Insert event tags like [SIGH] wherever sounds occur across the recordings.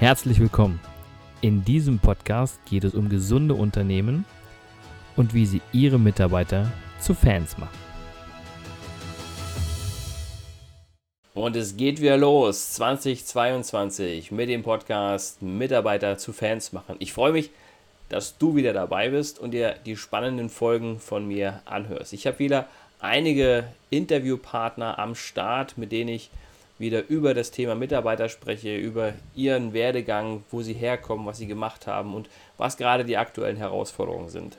Herzlich willkommen. In diesem Podcast geht es um gesunde Unternehmen und wie sie ihre Mitarbeiter zu Fans machen. Und es geht wieder los, 2022, mit dem Podcast Mitarbeiter zu Fans machen. Ich freue mich, dass du wieder dabei bist und dir die spannenden Folgen von mir anhörst. Ich habe wieder einige Interviewpartner am Start, mit denen ich wieder über das Thema Mitarbeiter spreche, über ihren Werdegang, wo sie herkommen, was sie gemacht haben und was gerade die aktuellen Herausforderungen sind.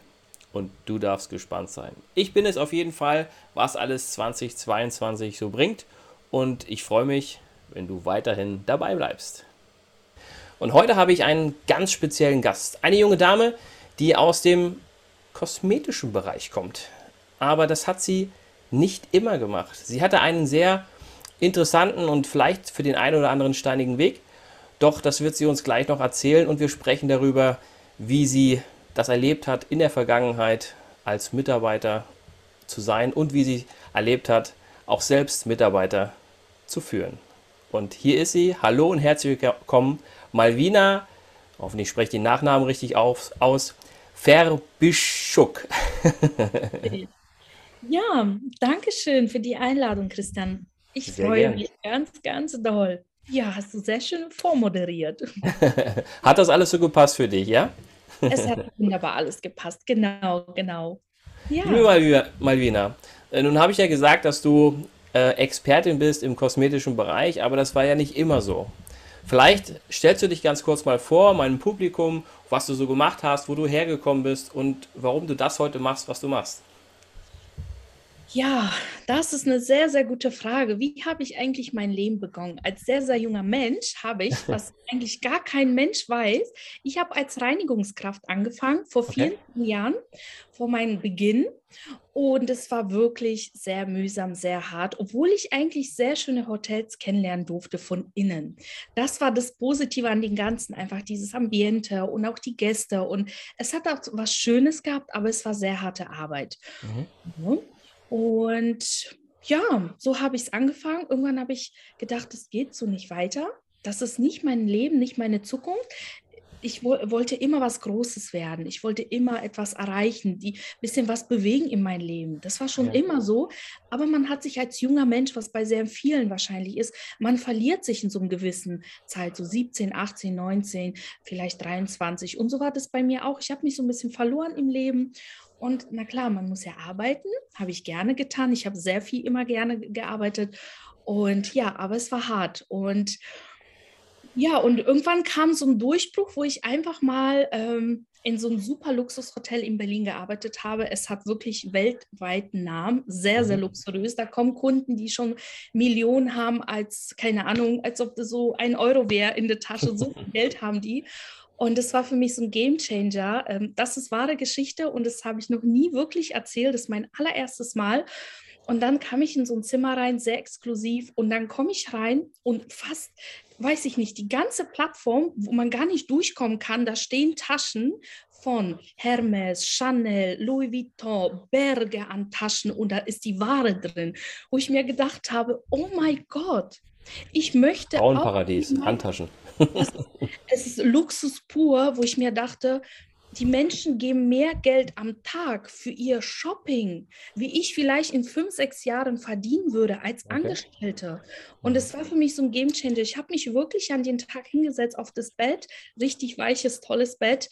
Und du darfst gespannt sein. Ich bin es auf jeden Fall, was alles 2022 so bringt. Und ich freue mich, wenn du weiterhin dabei bleibst. Und heute habe ich einen ganz speziellen Gast. Eine junge Dame, die aus dem kosmetischen Bereich kommt. Aber das hat sie nicht immer gemacht. Sie hatte einen sehr interessanten und vielleicht für den einen oder anderen steinigen Weg. Doch das wird sie uns gleich noch erzählen und wir sprechen darüber, wie sie das erlebt hat in der Vergangenheit als Mitarbeiter zu sein und wie sie erlebt hat, auch selbst Mitarbeiter zu führen. Und hier ist sie. Hallo und herzlich willkommen, Malvina. Hoffentlich spreche ich den Nachnamen richtig auf, aus. Verbischuk. [LAUGHS] ja, danke schön für die Einladung, Christian. Ich sehr freue gern. mich ganz, ganz doll. Ja, hast du sehr schön vormoderiert. [LAUGHS] hat das alles so gepasst für dich, ja? es hat wunderbar alles gepasst, genau, genau. Ja. Liebe Malvina, äh, nun habe ich ja gesagt, dass du äh, Expertin bist im kosmetischen Bereich, aber das war ja nicht immer so. Vielleicht stellst du dich ganz kurz mal vor, meinem Publikum, was du so gemacht hast, wo du hergekommen bist und warum du das heute machst, was du machst. Ja, das ist eine sehr, sehr gute Frage. Wie habe ich eigentlich mein Leben begonnen? Als sehr, sehr junger Mensch habe ich, [LAUGHS] was eigentlich gar kein Mensch weiß, ich habe als Reinigungskraft angefangen vor vielen okay. Jahren, vor meinem Beginn. Und es war wirklich sehr mühsam, sehr hart, obwohl ich eigentlich sehr schöne Hotels kennenlernen durfte von innen. Das war das Positive an den Ganzen, einfach dieses Ambiente und auch die Gäste. Und es hat auch was Schönes gehabt, aber es war sehr harte Arbeit. Mhm. Und ja, so habe ich es angefangen. Irgendwann habe ich gedacht, es geht so nicht weiter. Das ist nicht mein Leben, nicht meine Zukunft. Ich wo wollte immer was Großes werden. Ich wollte immer etwas erreichen, die bisschen was bewegen in mein Leben. Das war schon ja. immer so. Aber man hat sich als junger Mensch, was bei sehr vielen wahrscheinlich ist, man verliert sich in so einem gewissen Zeit, so 17, 18, 19, vielleicht 23. Und so war das bei mir auch. Ich habe mich so ein bisschen verloren im Leben und na klar, man muss ja arbeiten, habe ich gerne getan. Ich habe sehr viel immer gerne gearbeitet. Und ja, aber es war hart. Und ja, und irgendwann kam so ein Durchbruch, wo ich einfach mal ähm, in so einem super Luxushotel in Berlin gearbeitet habe. Es hat wirklich weltweiten Namen, sehr, sehr mhm. luxuriös. Da kommen Kunden, die schon Millionen haben, als, keine Ahnung, als ob das so ein Euro wäre in der Tasche. So viel Geld haben die. Und das war für mich so ein Game Changer. Ähm, das ist wahre Geschichte und das habe ich noch nie wirklich erzählt. Das ist mein allererstes Mal. Und dann kam ich in so ein Zimmer rein, sehr exklusiv. Und dann komme ich rein und fast, weiß ich nicht, die ganze Plattform, wo man gar nicht durchkommen kann, da stehen Taschen von Hermes, Chanel, Louis Vuitton, Berge an Taschen und da ist die Ware drin, wo ich mir gedacht habe, oh mein Gott, ich möchte. Frauenparadies, Handtaschen. Es, es ist Luxus pur, wo ich mir dachte, die Menschen geben mehr Geld am Tag für ihr Shopping, wie ich vielleicht in fünf, sechs Jahren verdienen würde als okay. Angestellte. Und es war für mich so ein Gamechanger. Ich habe mich wirklich an den Tag hingesetzt auf das Bett, richtig weiches, tolles Bett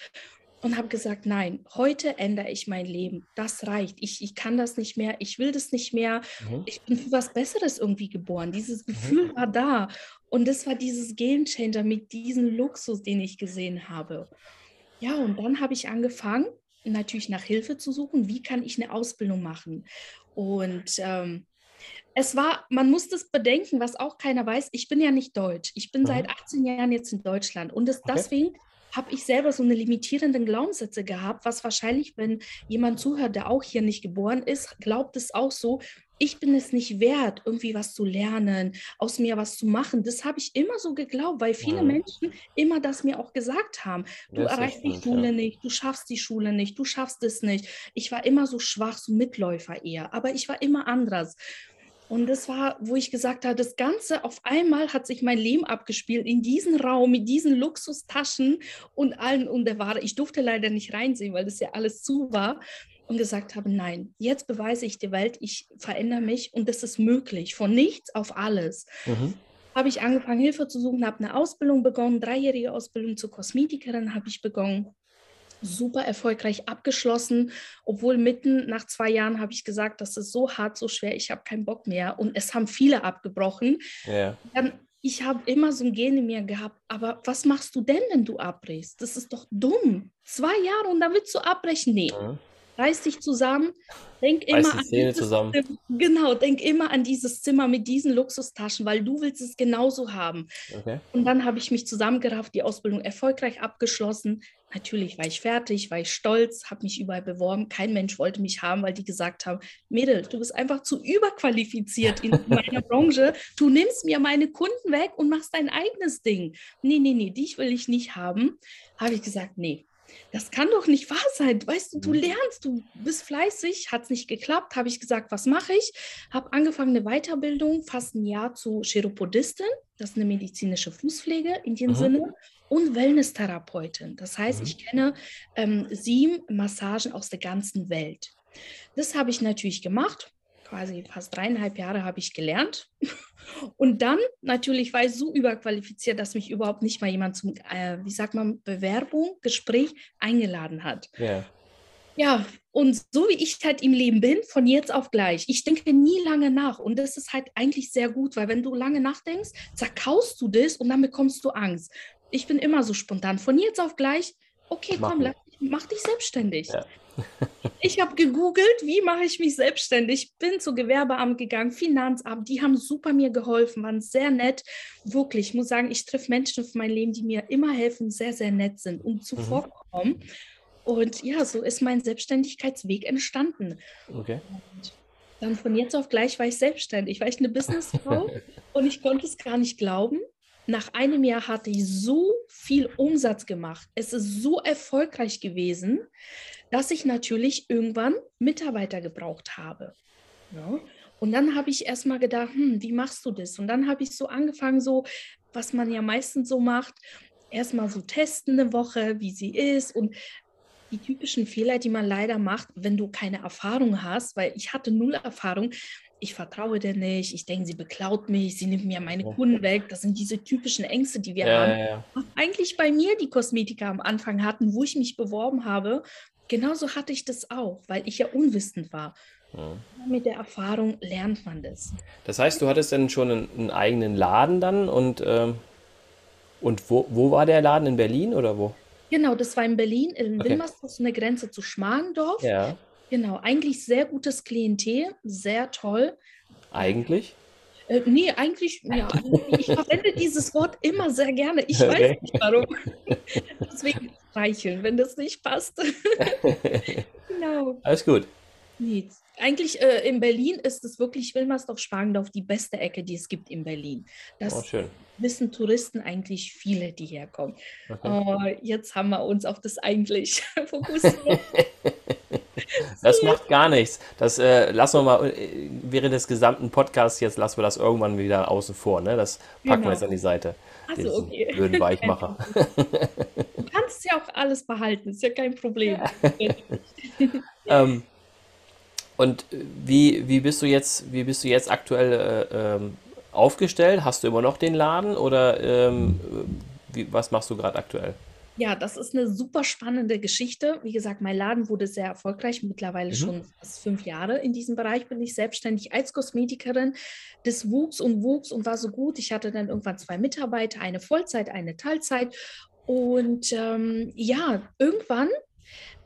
und habe gesagt, nein, heute ändere ich mein Leben. Das reicht. Ich, ich kann das nicht mehr. Ich will das nicht mehr. Mhm. Ich bin für was Besseres irgendwie geboren. Dieses mhm. Gefühl mhm. war da. Und das war dieses Game Changer mit diesem Luxus, den ich gesehen habe. Ja, und dann habe ich angefangen, natürlich nach Hilfe zu suchen. Wie kann ich eine Ausbildung machen? Und ähm, es war, man muss das bedenken, was auch keiner weiß. Ich bin ja nicht deutsch. Ich bin mhm. seit 18 Jahren jetzt in Deutschland. Und das, okay. deswegen habe ich selber so eine limitierenden Glaubenssätze gehabt, was wahrscheinlich, wenn jemand zuhört, der auch hier nicht geboren ist, glaubt es auch so, ich bin es nicht wert, irgendwie was zu lernen, aus mir was zu machen. Das habe ich immer so geglaubt, weil viele ja. Menschen immer das mir auch gesagt haben. Du das erreichst die Schule ja. nicht, du schaffst die Schule nicht, du schaffst es nicht. Ich war immer so schwach, so Mitläufer eher, aber ich war immer anders. Und das war, wo ich gesagt habe, das Ganze auf einmal hat sich mein Leben abgespielt in diesen Raum mit diesen Luxustaschen und allen und der Ware. Ich durfte leider nicht reinsehen, weil das ja alles zu war. Und gesagt habe, nein, jetzt beweise ich der Welt, ich verändere mich und das ist möglich, von nichts auf alles. Mhm. Habe ich angefangen, Hilfe zu suchen, habe eine Ausbildung begonnen, dreijährige Ausbildung zur Kosmetikerin habe ich begonnen super erfolgreich abgeschlossen, obwohl mitten nach zwei Jahren habe ich gesagt, das ist so hart, so schwer, ich habe keinen Bock mehr und es haben viele abgebrochen. Ja. Dann, ich habe immer so ein Gen in mir gehabt, aber was machst du denn, wenn du abbrichst? Das ist doch dumm. Zwei Jahre und dann willst du abbrechen? Nee. Mhm reiß dich zusammen, denk immer an dieses zusammen. Zimmer, genau, denk immer an dieses Zimmer mit diesen Luxustaschen, weil du willst es genauso haben. Okay. Und dann habe ich mich zusammengerafft, die Ausbildung erfolgreich abgeschlossen. Natürlich war ich fertig, war ich stolz, habe mich überall beworben. Kein Mensch wollte mich haben, weil die gesagt haben, Mädel, du bist einfach zu überqualifiziert in [LAUGHS] meiner Branche. Du nimmst mir meine Kunden weg und machst dein eigenes Ding. Nee, nee, nee, dich will ich nicht haben. Habe ich gesagt, nee, das kann doch nicht wahr sein. Weißt du, du mhm. lernst, du bist fleißig, hat es nicht geklappt, habe ich gesagt, was mache ich? Habe angefangen eine Weiterbildung, fast ein Jahr zu Chiropodistin, das ist eine medizinische Fußpflege in dem Aha. Sinne, und Wellness-Therapeutin. Das heißt, mhm. ich kenne ähm, sieben Massagen aus der ganzen Welt. Das habe ich natürlich gemacht, quasi fast dreieinhalb Jahre habe ich gelernt. Und dann natürlich war ich so überqualifiziert, dass mich überhaupt nicht mal jemand zum, äh, wie sagt man, Bewerbung, Gespräch eingeladen hat. Yeah. Ja, und so wie ich halt im Leben bin, von jetzt auf gleich. Ich denke nie lange nach. Und das ist halt eigentlich sehr gut, weil wenn du lange nachdenkst, zerkaust du das und dann bekommst du Angst. Ich bin immer so spontan. Von jetzt auf gleich, okay, komm, lass, mach dich selbstständig. Ja. Ich habe gegoogelt, wie mache ich mich selbstständig. Bin zu Gewerbeamt gegangen, Finanzamt, die haben super mir geholfen, waren sehr nett. Wirklich, ich muss sagen, ich treffe Menschen auf mein Leben, die mir immer helfen, sehr, sehr nett sind und zuvorkommen. Mhm. Und ja, so ist mein Selbstständigkeitsweg entstanden. Okay. Und dann von jetzt auf gleich war ich selbstständig, war ich eine Businessfrau [LAUGHS] und ich konnte es gar nicht glauben. Nach einem Jahr hatte ich so viel Umsatz gemacht. Es ist so erfolgreich gewesen, dass ich natürlich irgendwann Mitarbeiter gebraucht habe. Ja? Und dann habe ich erstmal gedacht, hm, wie machst du das? Und dann habe ich so angefangen, so, was man ja meistens so macht, erstmal so testen eine Woche, wie sie ist und die typischen Fehler, die man leider macht, wenn du keine Erfahrung hast, weil ich hatte null Erfahrung. Ich vertraue der nicht, ich denke, sie beklaut mich, sie nimmt mir meine Kunden weg. Das sind diese typischen Ängste, die wir ja, haben. Ja, ja. Eigentlich bei mir die Kosmetiker am Anfang hatten, wo ich mich beworben habe, genauso hatte ich das auch, weil ich ja unwissend war. Mit der Erfahrung lernt man das. Das heißt, du hattest dann schon einen, einen eigenen Laden dann und, ähm, und wo, wo war der Laden? In Berlin oder wo? Genau, das war in Berlin, in okay. Wilmersdorf, eine Grenze zu Schmargendorf. Ja. Genau, eigentlich sehr gutes Klientel, sehr toll. Eigentlich? Äh, nee, eigentlich, ja, ich verwende dieses Wort immer sehr gerne. Ich okay. weiß nicht warum. [LAUGHS] Deswegen streicheln, wenn das nicht passt. [LAUGHS] genau. Alles gut. Nee, eigentlich äh, in Berlin ist es wirklich Wilmersdorf-Spargendorf die beste Ecke, die es gibt in Berlin. Das oh, wissen Touristen eigentlich viele, die herkommen. Okay. Uh, jetzt haben wir uns auf das eigentlich [LAUGHS] fokussiert. Das macht gar nichts. Das äh, lassen wir mal äh, während des gesamten Podcasts jetzt lassen wir das irgendwann wieder außen vor. Ne? Das packen genau. wir jetzt an die Seite. Achso, okay. Blöden [LAUGHS] Weichmacher. du kannst ja auch alles behalten, ist ja kein Problem. [LAUGHS] ähm, und wie, wie bist du jetzt, wie bist du jetzt aktuell äh, ähm, aufgestellt? Hast du immer noch den Laden oder ähm, wie, was machst du gerade aktuell? Ja, das ist eine super spannende Geschichte. Wie gesagt, mein Laden wurde sehr erfolgreich, mittlerweile mhm. schon fast fünf Jahre in diesem Bereich bin ich selbstständig als Kosmetikerin. Das wuchs und wuchs und war so gut. Ich hatte dann irgendwann zwei Mitarbeiter, eine Vollzeit, eine Teilzeit. Und ähm, ja, irgendwann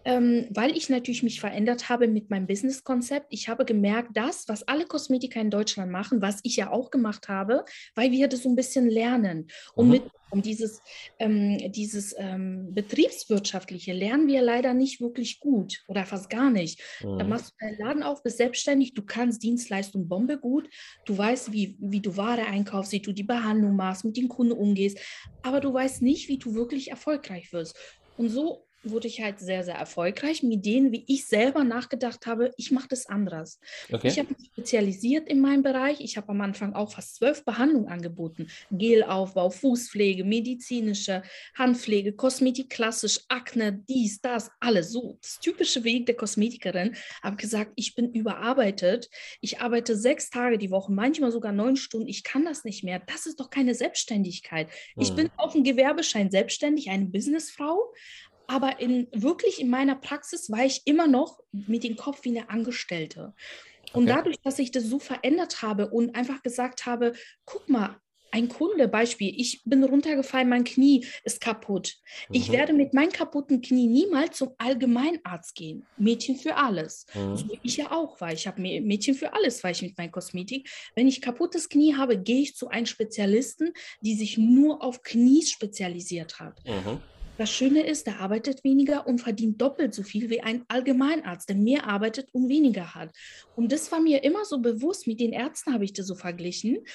ähm, weil ich natürlich mich verändert habe mit meinem Businesskonzept. Ich habe gemerkt, das, was alle Kosmetiker in Deutschland machen, was ich ja auch gemacht habe, weil wir das so ein bisschen lernen. Und mhm. mit um dieses, ähm, dieses ähm, betriebswirtschaftliche lernen wir leider nicht wirklich gut oder fast gar nicht. Mhm. Dann machst du deinen Laden auf, bist selbstständig, du kannst Dienstleistung Bombe gut, du weißt, wie, wie du Ware einkaufst, wie du die Behandlung machst, mit den Kunden umgehst, aber du weißt nicht, wie du wirklich erfolgreich wirst. Und so wurde ich halt sehr, sehr erfolgreich mit denen, wie ich selber nachgedacht habe, ich mache das anders. Okay. Ich habe mich spezialisiert in meinem Bereich. Ich habe am Anfang auch fast zwölf Behandlungen angeboten. Gelaufbau, Fußpflege, medizinische, Handpflege, Kosmetik klassisch, Akne, dies, das, alles. So, das typische Weg der Kosmetikerin. Habe gesagt, ich bin überarbeitet. Ich arbeite sechs Tage die Woche, manchmal sogar neun Stunden. Ich kann das nicht mehr. Das ist doch keine Selbstständigkeit. Ich hm. bin auf dem Gewerbeschein selbstständig, eine Businessfrau aber in, wirklich in meiner Praxis war ich immer noch mit dem Kopf wie eine Angestellte. Und okay. dadurch, dass ich das so verändert habe und einfach gesagt habe, guck mal, ein Kunde, Beispiel, ich bin runtergefallen, mein Knie ist kaputt. Mhm. Ich werde mit meinem kaputten Knie niemals zum Allgemeinarzt gehen. Mädchen für alles. Mhm. So wie ich ja auch war. Ich habe Mädchen für alles, war ich mit meiner Kosmetik. Wenn ich kaputtes Knie habe, gehe ich zu einem Spezialisten, die sich nur auf Knies spezialisiert hat. Mhm. Das Schöne ist, der arbeitet weniger und verdient doppelt so viel wie ein Allgemeinarzt, der mehr arbeitet und weniger hat. Und das war mir immer so bewusst, mit den Ärzten habe ich das so verglichen.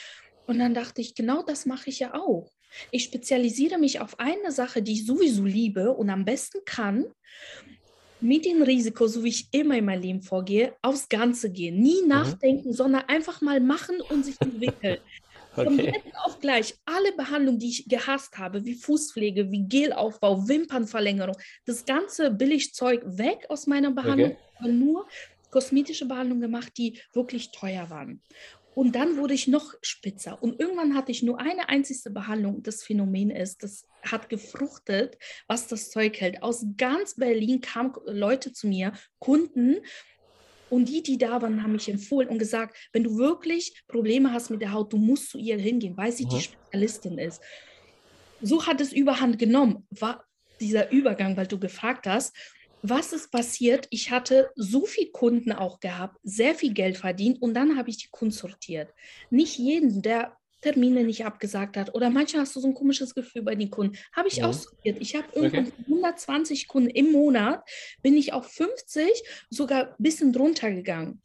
Und dann dachte ich, genau das mache ich ja auch. Ich spezialisiere mich auf eine Sache, die ich sowieso liebe und am besten kann, mit dem Risiko, so wie ich immer in meinem Leben vorgehe, aufs Ganze gehen. Nie mhm. nachdenken, sondern einfach mal machen und sich entwickeln. Von okay. jetzt auf gleich alle Behandlungen, die ich gehasst habe, wie Fußpflege, wie Gelaufbau, Wimpernverlängerung, das ganze Billigzeug weg aus meiner Behandlung, okay. nur kosmetische Behandlungen gemacht, die wirklich teuer waren. Und dann wurde ich noch spitzer. Und irgendwann hatte ich nur eine einzige Behandlung. Das Phänomen ist, das hat gefruchtet, was das Zeug hält. Aus ganz Berlin kamen Leute zu mir, Kunden, und die, die da waren, haben mich empfohlen und gesagt, wenn du wirklich Probleme hast mit der Haut, du musst zu ihr hingehen, weil sie mhm. die Spezialistin ist. So hat es überhand genommen, war dieser Übergang, weil du gefragt hast, was ist passiert? Ich hatte so viele Kunden auch gehabt, sehr viel Geld verdient und dann habe ich die Kunden sortiert. Nicht jeden, der Termine nicht abgesagt hat. Oder manchmal hast du so ein komisches Gefühl bei den Kunden. Habe ich mhm. ausprobiert. Ich habe irgendwann okay. 120 Kunden im Monat, bin ich auf 50, sogar ein bisschen drunter gegangen.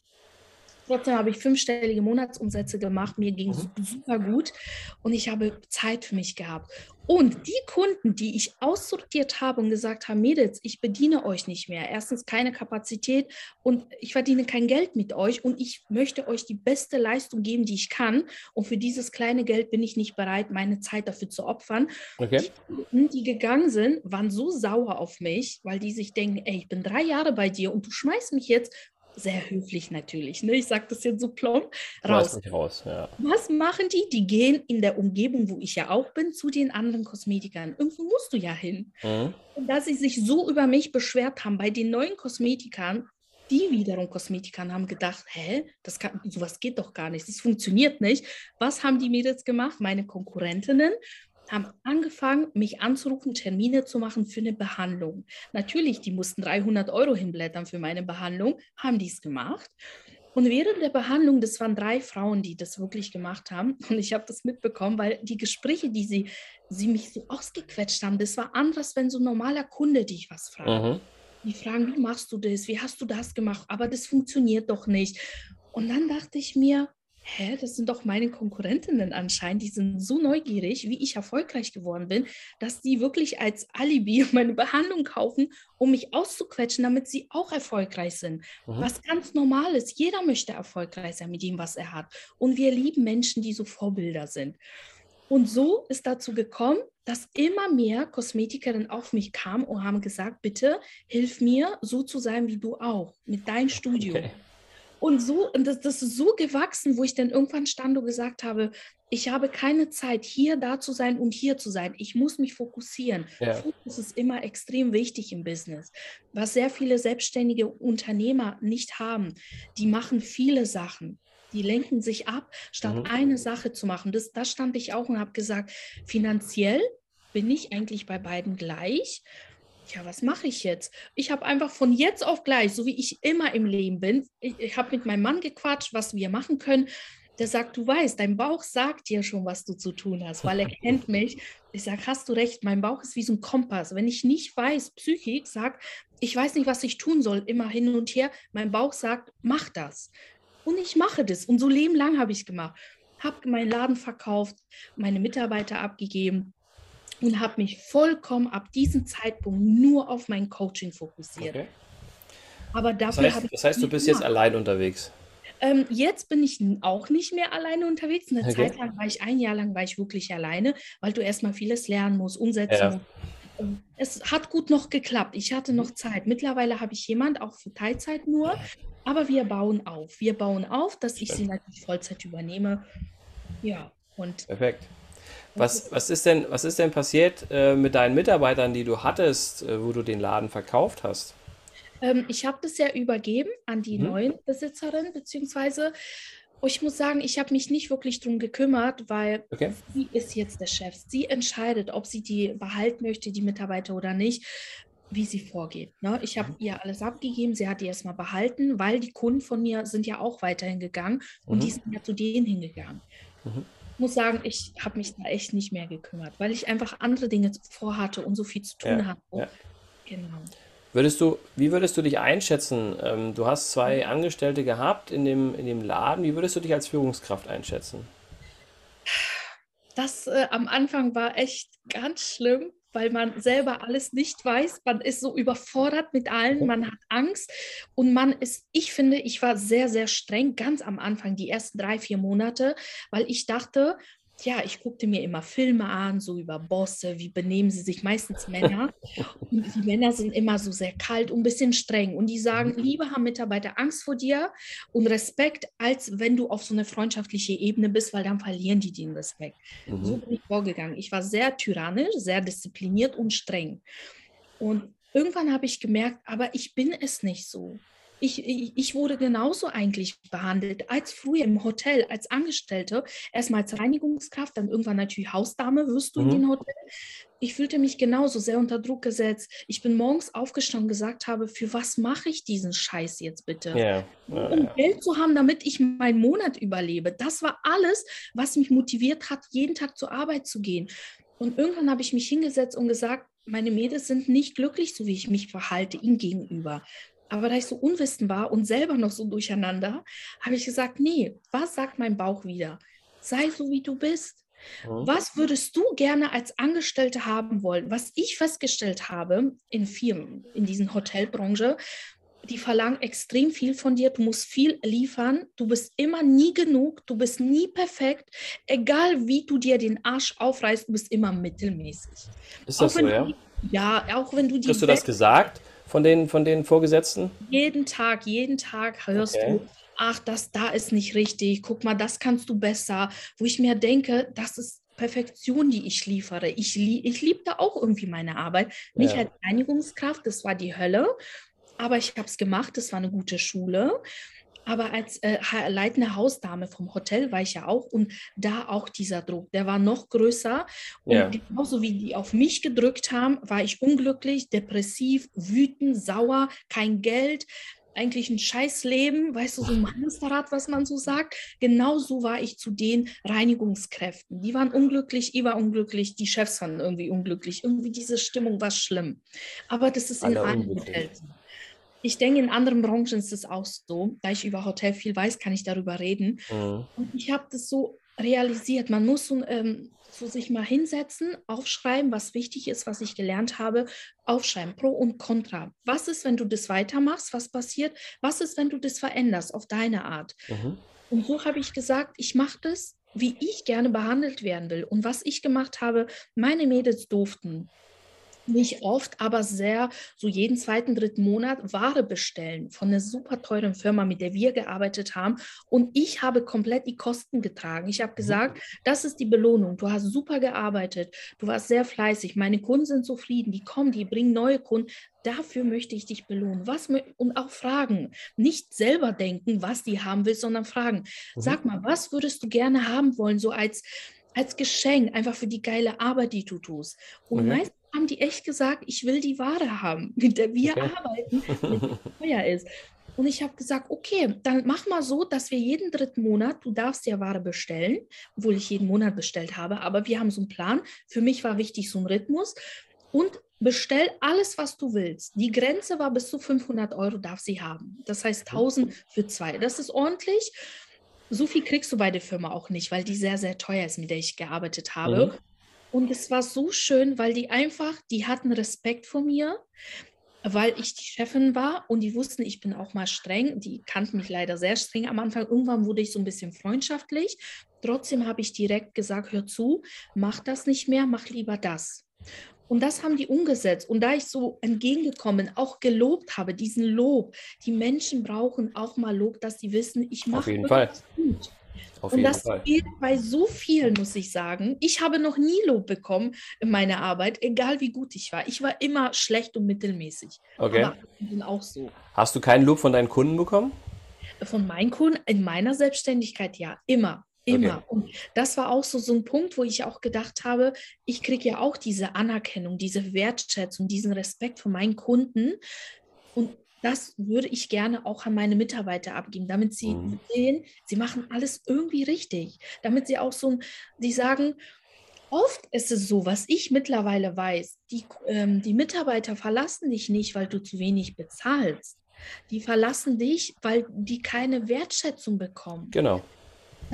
Trotzdem habe ich fünfstellige Monatsumsätze gemacht. Mir ging es mhm. super gut und ich habe Zeit für mich gehabt. Und die Kunden, die ich aussortiert habe und gesagt habe, Mädels, ich bediene euch nicht mehr. Erstens keine Kapazität und ich verdiene kein Geld mit euch und ich möchte euch die beste Leistung geben, die ich kann. Und für dieses kleine Geld bin ich nicht bereit, meine Zeit dafür zu opfern. Okay. Die Kunden, die gegangen sind, waren so sauer auf mich, weil die sich denken, ey, ich bin drei Jahre bei dir und du schmeißt mich jetzt sehr höflich natürlich, ne? ich sage das jetzt so plump, raus. raus ja. Was machen die? Die gehen in der Umgebung, wo ich ja auch bin, zu den anderen Kosmetikern. Irgendwo musst du ja hin. Mhm. Und dass sie sich so über mich beschwert haben bei den neuen Kosmetikern, die wiederum Kosmetikern haben gedacht, hä, das kann, sowas geht doch gar nicht, das funktioniert nicht. Was haben die Mädels gemacht? Meine Konkurrentinnen haben angefangen, mich anzurufen, Termine zu machen für eine Behandlung. Natürlich, die mussten 300 Euro hinblättern für meine Behandlung, haben dies gemacht. Und während der Behandlung, das waren drei Frauen, die das wirklich gemacht haben. Und ich habe das mitbekommen, weil die Gespräche, die sie, sie mich so ausgequetscht haben, das war anders, wenn so ein normaler Kunde dich was fragt. Mhm. Die fragen, wie machst du das? Wie hast du das gemacht? Aber das funktioniert doch nicht. Und dann dachte ich mir, hä, das sind doch meine Konkurrentinnen anscheinend, die sind so neugierig, wie ich erfolgreich geworden bin, dass die wirklich als Alibi [LAUGHS] meine Behandlung kaufen, um mich auszuquetschen, damit sie auch erfolgreich sind. Mhm. Was ganz normal ist. Jeder möchte erfolgreich sein mit dem, was er hat. Und wir lieben Menschen, die so Vorbilder sind. Und so ist dazu gekommen, dass immer mehr Kosmetikerinnen auf mich kamen und haben gesagt, bitte hilf mir, so zu sein wie du auch, mit deinem Studio. Okay. Und so, und das, das ist so gewachsen, wo ich dann irgendwann stand und gesagt habe, ich habe keine Zeit, hier da zu sein und hier zu sein. Ich muss mich fokussieren. Ja. Fokus ist immer extrem wichtig im Business. Was sehr viele selbstständige Unternehmer nicht haben, die machen viele Sachen. Die lenken sich ab, statt mhm. eine Sache zu machen. Das, das stand ich auch und habe gesagt, finanziell bin ich eigentlich bei beiden gleich ja, was mache ich jetzt? Ich habe einfach von jetzt auf gleich, so wie ich immer im Leben bin, ich, ich habe mit meinem Mann gequatscht, was wir machen können. Der sagt, du weißt, dein Bauch sagt dir schon, was du zu tun hast, weil er [LAUGHS] kennt mich. Ich sage, hast du recht, mein Bauch ist wie so ein Kompass. Wenn ich nicht weiß, Psychik sagt, ich weiß nicht, was ich tun soll, immer hin und her, mein Bauch sagt, mach das. Und ich mache das. Und so Leben lang habe ich es gemacht. Habe meinen Laden verkauft, meine Mitarbeiter abgegeben, und habe mich vollkommen ab diesem Zeitpunkt nur auf mein Coaching fokussiert. Okay. Aber dafür das heißt, das heißt du bist gemacht. jetzt allein unterwegs. Ähm, jetzt bin ich auch nicht mehr alleine unterwegs. Eine okay. Zeit lang war ich, ein Jahr lang war ich wirklich alleine, weil du erstmal vieles lernen musst, umsetzen ja. musst. Ähm, es hat gut noch geklappt. Ich hatte noch Zeit. Mittlerweile habe ich jemand, auch für Teilzeit nur, aber wir bauen auf. Wir bauen auf, dass ich sie natürlich Vollzeit übernehme. Ja, und. Perfekt. Was, was, ist denn, was ist denn passiert äh, mit deinen Mitarbeitern, die du hattest, äh, wo du den Laden verkauft hast? Ähm, ich habe das ja übergeben an die mhm. neuen Besitzerin, beziehungsweise ich muss sagen, ich habe mich nicht wirklich darum gekümmert, weil okay. sie ist jetzt der Chef. Sie entscheidet, ob sie die behalten möchte, die Mitarbeiter oder nicht wie sie vorgeht. Ne? Ich habe mhm. ihr alles abgegeben, sie hat die erstmal behalten, weil die Kunden von mir sind ja auch weiterhin gegangen und mhm. die sind ja zu denen hingegangen. Mhm. Ich muss sagen, ich habe mich da echt nicht mehr gekümmert, weil ich einfach andere Dinge vorhatte und so viel zu tun ja, hatte. Ja. Genau. Würdest du, wie würdest du dich einschätzen? Ähm, du hast zwei Angestellte gehabt in dem, in dem Laden. Wie würdest du dich als Führungskraft einschätzen? Das äh, am Anfang war echt ganz schlimm, weil man selber alles nicht weiß. Man ist so überfordert mit allen, man hat Angst. Und man ist, ich finde, ich war sehr, sehr streng ganz am Anfang, die ersten drei, vier Monate, weil ich dachte, ja, ich guckte mir immer Filme an, so über Bosse, wie benehmen sie sich, meistens [LAUGHS] Männer. Und die Männer sind immer so sehr kalt und ein bisschen streng. Und die sagen, mhm. lieber haben Mitarbeiter Angst vor dir und Respekt, als wenn du auf so eine freundschaftliche Ebene bist, weil dann verlieren die den Respekt. Mhm. So bin ich vorgegangen. Ich war sehr tyrannisch, sehr diszipliniert und streng. Und irgendwann habe ich gemerkt, aber ich bin es nicht so. Ich, ich, wurde genauso eigentlich behandelt als früher im Hotel, als Angestellte. Erstmal als Reinigungskraft, dann irgendwann natürlich Hausdame wirst du mhm. in den Hotel. Ich fühlte mich genauso sehr unter Druck gesetzt. Ich bin morgens aufgestanden und gesagt habe, für was mache ich diesen Scheiß jetzt bitte? Yeah. Ja, um. Geld zu haben, damit ich meinen Monat überlebe. Das war alles, was mich motiviert hat, jeden Tag zur Arbeit zu gehen. Und irgendwann habe ich mich hingesetzt und gesagt, meine Mädels sind nicht glücklich, so wie ich mich verhalte ihnen gegenüber. Aber da ich so unwissend war und selber noch so durcheinander, habe ich gesagt, nee, was sagt mein Bauch wieder? Sei so, wie du bist. Mhm. Was würdest du gerne als Angestellte haben wollen? Was ich festgestellt habe in Firmen, in diesen Hotelbranche, die verlangen extrem viel von dir, du musst viel liefern, du bist immer nie genug, du bist nie perfekt, egal wie du dir den Arsch aufreißt, du bist immer mittelmäßig. Ist das so, ja? Du, ja, auch wenn du die. Hast du das gesagt? Von den, von den Vorgesetzten? Jeden Tag, jeden Tag hörst okay. du, ach, das da ist nicht richtig, guck mal, das kannst du besser. Wo ich mir denke, das ist Perfektion, die ich liefere. Ich, ich liebte auch irgendwie meine Arbeit. Nicht ja. als Reinigungskraft, das war die Hölle. Aber ich habe es gemacht, das war eine gute Schule. Aber als äh, leitende Hausdame vom Hotel war ich ja auch und da auch dieser Druck, der war noch größer. Und ja. genauso wie die auf mich gedrückt haben, war ich unglücklich, depressiv, wütend, sauer, kein Geld, eigentlich ein Scheißleben, weißt du, so ein Hamsterrad, was man so sagt. Genauso war ich zu den Reinigungskräften. Die waren unglücklich, ich war unglücklich, die Chefs waren irgendwie unglücklich. Irgendwie diese Stimmung war schlimm. Aber das ist in allen Hotels ich denke, in anderen Branchen ist es auch so. Da ich über Hotel viel weiß, kann ich darüber reden. Mhm. Und ich habe das so realisiert. Man muss so, ähm, so, sich mal hinsetzen, aufschreiben, was wichtig ist, was ich gelernt habe, aufschreiben, Pro und Contra. Was ist, wenn du das weitermachst? Was passiert? Was ist, wenn du das veränderst auf deine Art? Mhm. Und so habe ich gesagt, ich mache das, wie ich gerne behandelt werden will. Und was ich gemacht habe, meine Mädels durften nicht oft, aber sehr, so jeden zweiten, dritten Monat Ware bestellen von einer super teuren Firma, mit der wir gearbeitet haben. Und ich habe komplett die Kosten getragen. Ich habe mhm. gesagt, das ist die Belohnung. Du hast super gearbeitet. Du warst sehr fleißig. Meine Kunden sind zufrieden. Die kommen, die bringen neue Kunden. Dafür möchte ich dich belohnen. Was und auch fragen. Nicht selber denken, was die haben will, sondern fragen. Mhm. Sag mal, was würdest du gerne haben wollen, so als als Geschenk, einfach für die geile Arbeit, die du tust. Und okay. meistens haben die echt gesagt, ich will die Ware haben, [LAUGHS] mit der wir okay. arbeiten, die teuer [LAUGHS] ist. Und ich habe gesagt, okay, dann mach mal so, dass wir jeden dritten Monat, du darfst ja Ware bestellen, obwohl ich jeden Monat bestellt habe, aber wir haben so einen Plan. Für mich war wichtig so ein Rhythmus. Und bestell alles, was du willst. Die Grenze war bis zu 500 Euro darf sie haben. Das heißt 1000 für zwei. Das ist ordentlich. So viel kriegst du bei der Firma auch nicht, weil die sehr, sehr teuer ist, mit der ich gearbeitet habe. Mhm. Und es war so schön, weil die einfach, die hatten Respekt vor mir, weil ich die Chefin war und die wussten, ich bin auch mal streng. Die kannten mich leider sehr streng am Anfang. Irgendwann wurde ich so ein bisschen freundschaftlich. Trotzdem habe ich direkt gesagt, hör zu, mach das nicht mehr, mach lieber das. Und das haben die umgesetzt. Und da ich so entgegengekommen, auch gelobt habe, diesen Lob, die Menschen brauchen auch mal Lob, dass sie wissen, ich mache Auf jeden Fall. gut. Auf und das Fall. gilt bei so vielen, muss ich sagen. Ich habe noch nie Lob bekommen in meiner Arbeit, egal wie gut ich war. Ich war immer schlecht und mittelmäßig. Okay. Aber auch so. Hast du keinen Lob von deinen Kunden bekommen? Von meinen Kunden in meiner Selbstständigkeit ja, immer. Immer. Und das war auch so, so ein Punkt, wo ich auch gedacht habe, ich kriege ja auch diese Anerkennung, diese Wertschätzung, diesen Respekt von meinen Kunden. Und das würde ich gerne auch an meine Mitarbeiter abgeben, damit sie Mhm. sehen, sie machen alles irgendwie richtig. Damit sie auch so, die sagen, oft ist es so, was ich mittlerweile weiß, die, ähm, die Mitarbeiter verlassen dich nicht, weil du zu wenig bezahlst. Die verlassen dich, weil die keine Wertschätzung bekommen. Genau.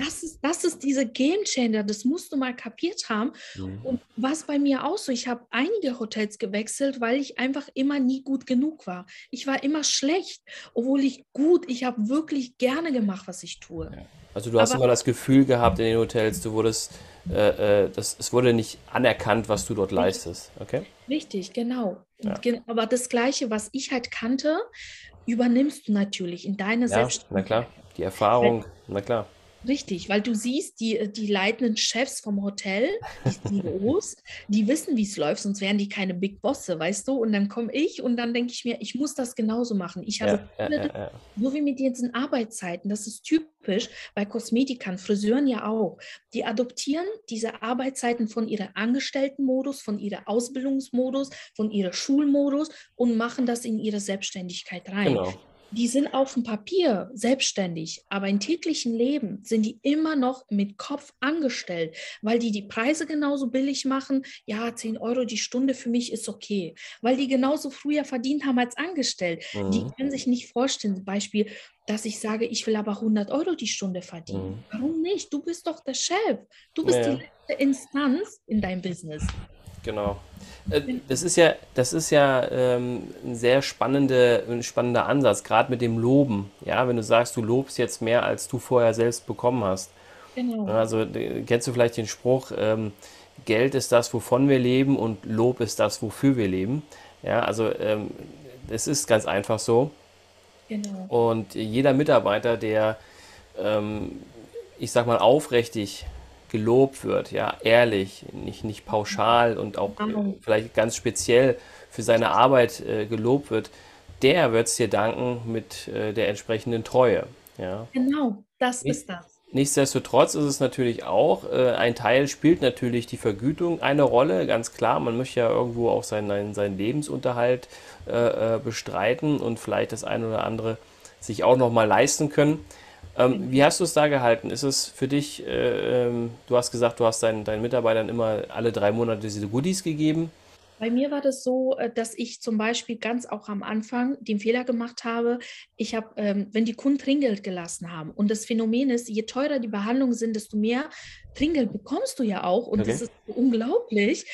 Das ist, das ist diese Game Changer, das musst du mal kapiert haben. Mhm. Und was bei mir auch so, ich habe einige Hotels gewechselt, weil ich einfach immer nie gut genug war. Ich war immer schlecht, obwohl ich gut, ich habe wirklich gerne gemacht, was ich tue. Also du hast Aber- immer das Gefühl gehabt in den Hotels, du wurdest, äh, äh, das, es wurde nicht anerkannt, was du dort leistest. Okay? Richtig, genau. Ja. Aber das Gleiche, was ich halt kannte, übernimmst du natürlich in deine Ja, na Selbstständigkeit. klar. Die Erfahrung, na klar. Richtig, weil du siehst, die, die leitenden Chefs vom Hotel, die CEOs, [LAUGHS] die wissen, wie es läuft, sonst wären die keine Big Bosse, weißt du? Und dann komme ich und dann denke ich mir, ich muss das genauso machen. Ich habe Ja, ja, ja, so wie mit diesen Arbeitszeiten, das ist typisch bei Kosmetikern, Friseuren ja auch. Die adoptieren diese Arbeitszeiten von ihrer Angestelltenmodus, von ihrer Ausbildungsmodus, von ihrer Schulmodus und machen das in ihre Selbstständigkeit rein. Genau. Die sind auf dem Papier selbstständig, aber im täglichen Leben sind die immer noch mit Kopf angestellt, weil die die Preise genauso billig machen. Ja, 10 Euro die Stunde für mich ist okay, weil die genauso früher verdient haben als angestellt. Die Mhm. können sich nicht vorstellen, zum Beispiel, dass ich sage, ich will aber 100 Euro die Stunde verdienen. Mhm. Warum nicht? Du bist doch der Chef. Du bist Ja, die letzte Instanz in deinem Business. Genau. Äh, Das ist ja, das ist ja ähm, ein sehr spannende, ein spannender Ansatz, gerade mit dem Loben. Ja, wenn du sagst, du lobst jetzt mehr, als du vorher selbst bekommen hast. Genau. Also kennst du vielleicht den Spruch, ähm, Geld ist das, wovon wir leben und Lob ist das, wofür wir leben. Ja, also ähm, es ist ganz einfach so. genau. Und jeder Mitarbeiter, der, ähm, ich sag mal, aufrichtig gelobt wird, ja, ehrlich, nicht, nicht pauschal und auch äh, Genau. vielleicht ganz speziell für seine Arbeit äh, gelobt wird, der wird es dir danken mit äh, der entsprechenden Treue. Ja. Genau, das Nicht- ist das. Nichtsdestotrotz ist es natürlich auch, äh, ein Teil spielt natürlich die Vergütung eine Rolle, ganz klar. Man möchte ja irgendwo auch seinen, seinen Lebensunterhalt äh, äh, bestreiten und vielleicht das eine oder andere sich auch nochmal leisten können. Ähm, wie hast du es da gehalten? Ist es für dich, äh, ähm, du hast gesagt, du hast deinen, deinen Mitarbeitern immer alle drei Monate diese Goodies gegeben. Bei mir war das so, äh, dass ich zum Beispiel ganz auch am Anfang den Fehler gemacht habe. Ich habe, ähm, wenn die Kunden Trinkgeld gelassen haben und das Phänomen ist, je teurer die Behandlungen sind, desto mehr Trinkgeld bekommst du ja auch und das Okay. ist so unglaublich,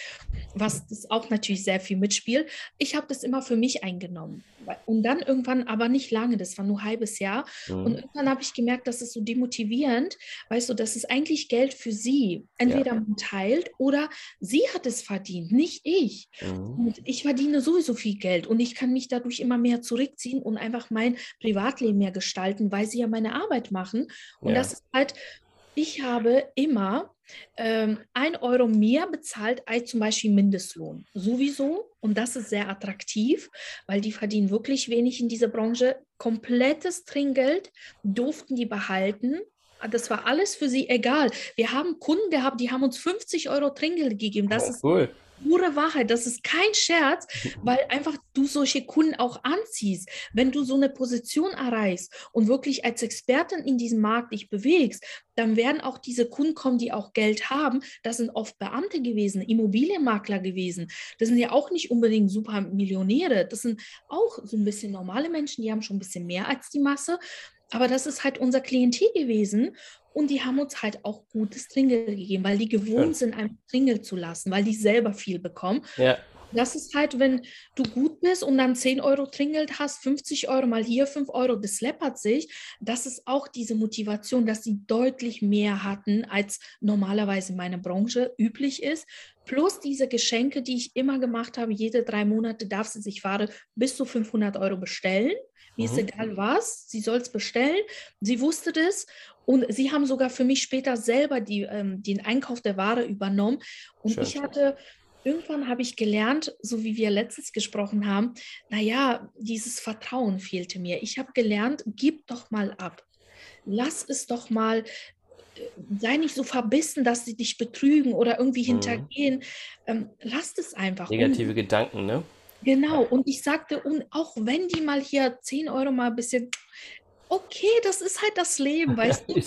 was das auch natürlich sehr viel mitspielt. Ich habe das immer für mich eingenommen und dann irgendwann, aber nicht lange, das war nur ein halbes Jahr und Mhm. irgendwann habe ich gemerkt, das ist so demotivierend, weißt du, das ist eigentlich Geld für sie. Entweder man teilt oder sie hat es verdient, nicht ich. Mhm. Und ich verdiene sowieso viel Geld und ich kann mich dadurch immer mehr zurückziehen und einfach mein Privatleben mehr gestalten, weil sie ja meine Arbeit machen. Und Ja. das ist halt, ich habe immer ähm, ein Euro mehr bezahlt als zum Beispiel Mindestlohn. Sowieso. Und das ist sehr attraktiv, weil die verdienen wirklich wenig in dieser Branche. Komplettes Trinkgeld durften die behalten. Das war alles für sie egal. Wir haben Kunden gehabt, die haben uns 50 Euro Trinkgeld gegeben. Das Oh, ist cool. Pure Wahrheit, das ist kein Scherz, [LAUGHS] weil einfach du solche Kunden auch anziehst. Wenn du so eine Position erreichst und wirklich als Expertin in diesem Markt dich bewegst, dann werden auch diese Kunden kommen, die auch Geld haben. Das sind oft Beamte gewesen, Immobilienmakler gewesen. Das sind ja auch nicht unbedingt super Millionäre. Das sind auch so ein bisschen normale Menschen, die haben schon ein bisschen mehr als die Masse. Aber das ist halt unser Klientel gewesen. Und die haben uns halt auch gutes Trinkgeld gegeben, weil die gewohnt Schön. sind, einem Trinkgeld zu lassen, weil die selber viel bekommen. Ja. Das ist halt, wenn du gut bist und dann 10 Euro Trinkgeld hast, 50 Euro mal hier, 5 Euro, das läppert sich. Das ist auch diese Motivation, dass sie deutlich mehr hatten, als normalerweise in meiner Branche üblich ist. Plus diese Geschenke, die ich immer gemacht habe, jede drei Monate darf sie sich Ware bis zu 500 Euro bestellen. Mir ist mhm. egal was, sie soll es bestellen. Sie wusste das und sie haben sogar für mich später selber die, ähm, den Einkauf der Ware übernommen. Und Schön. ich hatte irgendwann habe ich gelernt, so wie wir letztens gesprochen haben, naja, dieses Vertrauen fehlte mir. Ich habe gelernt, gib doch mal ab. Lass es doch mal, äh, sei nicht so verbissen, dass sie dich betrügen oder irgendwie mhm. hintergehen. Ähm, lass es einfach. Negative und, Gedanken, ne? Genau, und ich sagte, und auch wenn die mal hier 10 Euro mal ein bisschen okay, das ist halt das Leben, [LAUGHS] weißt du?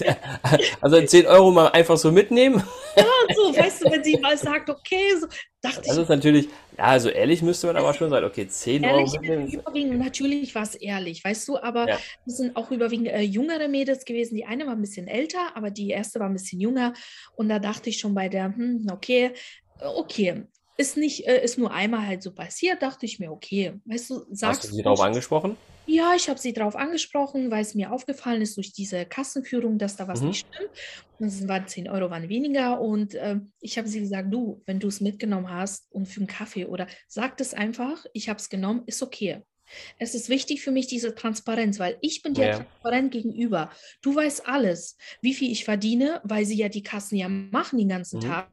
also 10 Euro mal einfach so mitnehmen. ja, so, weißt du, wenn sie mal sagt, okay, so, dachte das ich. Das ist natürlich, ja, also ehrlich müsste man aber schon sagen, okay, 10 ehrlich, Euro mitnehmen. Überwiegend, natürlich war es ehrlich, weißt du, aber ja. das sind auch überwiegend äh, jüngere Mädels gewesen. Die eine war ein bisschen älter, aber die erste war ein bisschen jünger. Und da dachte ich schon bei der, hm, okay, äh, okay, ist nicht, äh, ist nur einmal halt so passiert, dachte ich mir, okay, weißt du, sagst Hast du sie darauf angesprochen? Ja, ich habe sie darauf angesprochen, weil es mir aufgefallen ist durch diese Kassenführung, dass da was mhm. nicht stimmt. Das waren 10 Euro waren weniger und äh, ich habe sie gesagt, du, wenn du es mitgenommen hast und für einen Kaffee oder sag es einfach, ich habe es genommen, ist okay. Es ist wichtig für mich, diese Transparenz, weil ich bin dir ja. transparent gegenüber. Du weißt alles, wie viel ich verdiene, weil sie ja die Kassen ja machen den ganzen mhm. Tag.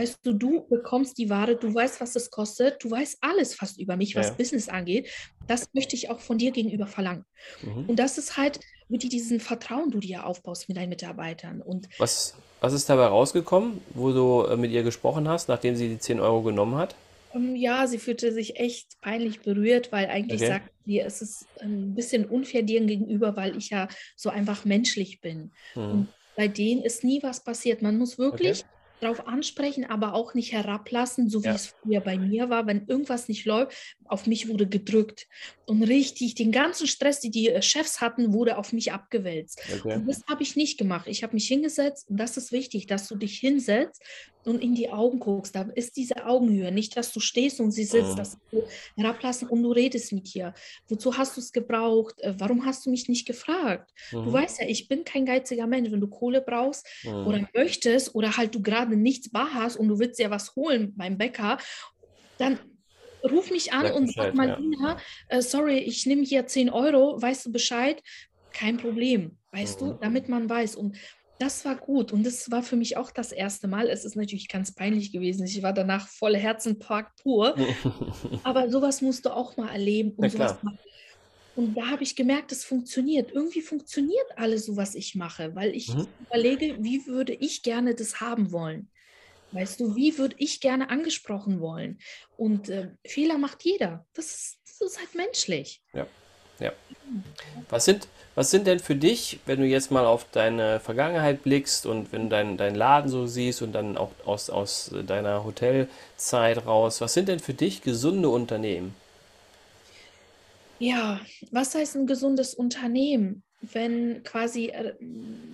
Weißt du, du bekommst die Ware, du weißt, was es kostet, du weißt alles fast über mich, was ja. Business angeht. Das möchte ich auch von dir gegenüber verlangen. Mhm. Und das ist halt wirklich diesen Vertrauen, du dir aufbaust mit deinen Mitarbeitern. Und was, was ist dabei rausgekommen, wo du äh, mit ihr gesprochen hast, nachdem sie die 10 Euro genommen hat? Ähm, ja, sie fühlte sich echt peinlich berührt, weil eigentlich okay. sagt sie, es ist ein bisschen unfair dir gegenüber, weil ich ja so einfach menschlich bin. Mhm. Und bei denen ist nie was passiert. Man muss wirklich okay darauf ansprechen, aber auch nicht herablassen, so wie ja. es früher bei mir war. Wenn irgendwas nicht läuft, auf mich wurde gedrückt. Und richtig, den ganzen Stress, die die äh, Chefs hatten, wurde auf mich abgewälzt. Okay. Und das habe ich nicht gemacht. Ich habe mich hingesetzt und das ist wichtig, dass du dich hinsetzt und in die Augen guckst. Da ist diese Augenhöhe. Nicht, dass du stehst und sie sitzt, mhm. dass du herablassen und du redest mit ihr. Wozu hast du es gebraucht? Äh, warum hast du mich nicht gefragt? Mhm. Du weißt ja, ich bin kein geiziger Mensch. Wenn du Kohle brauchst mhm. oder möchtest oder halt du gerade nichts bar hast und du willst ja was holen beim Bäcker, dann ruf mich an sag und sag mal, ja. äh, sorry, ich nehme hier 10 Euro, weißt du Bescheid? Kein Problem, weißt du, mhm. damit man weiß. Und das war gut und das war für mich auch das erste Mal. Es ist natürlich ganz peinlich gewesen. Ich war danach voll Herzenpark pur. [LAUGHS] Aber sowas musst du auch mal erleben und sowas mal und da habe ich gemerkt, es funktioniert. Irgendwie funktioniert alles so, was ich mache, weil ich mhm. überlege, wie würde ich gerne das haben wollen. Weißt du, wie würde ich gerne angesprochen wollen? Und äh, Fehler macht jeder. Das ist, das ist halt menschlich. Ja, ja. Was sind, was sind denn für dich, wenn du jetzt mal auf deine Vergangenheit blickst und wenn du deinen dein Laden so siehst und dann auch aus, aus deiner Hotelzeit raus, was sind denn für dich gesunde Unternehmen? Ja, was heißt ein gesundes Unternehmen? wenn quasi äh,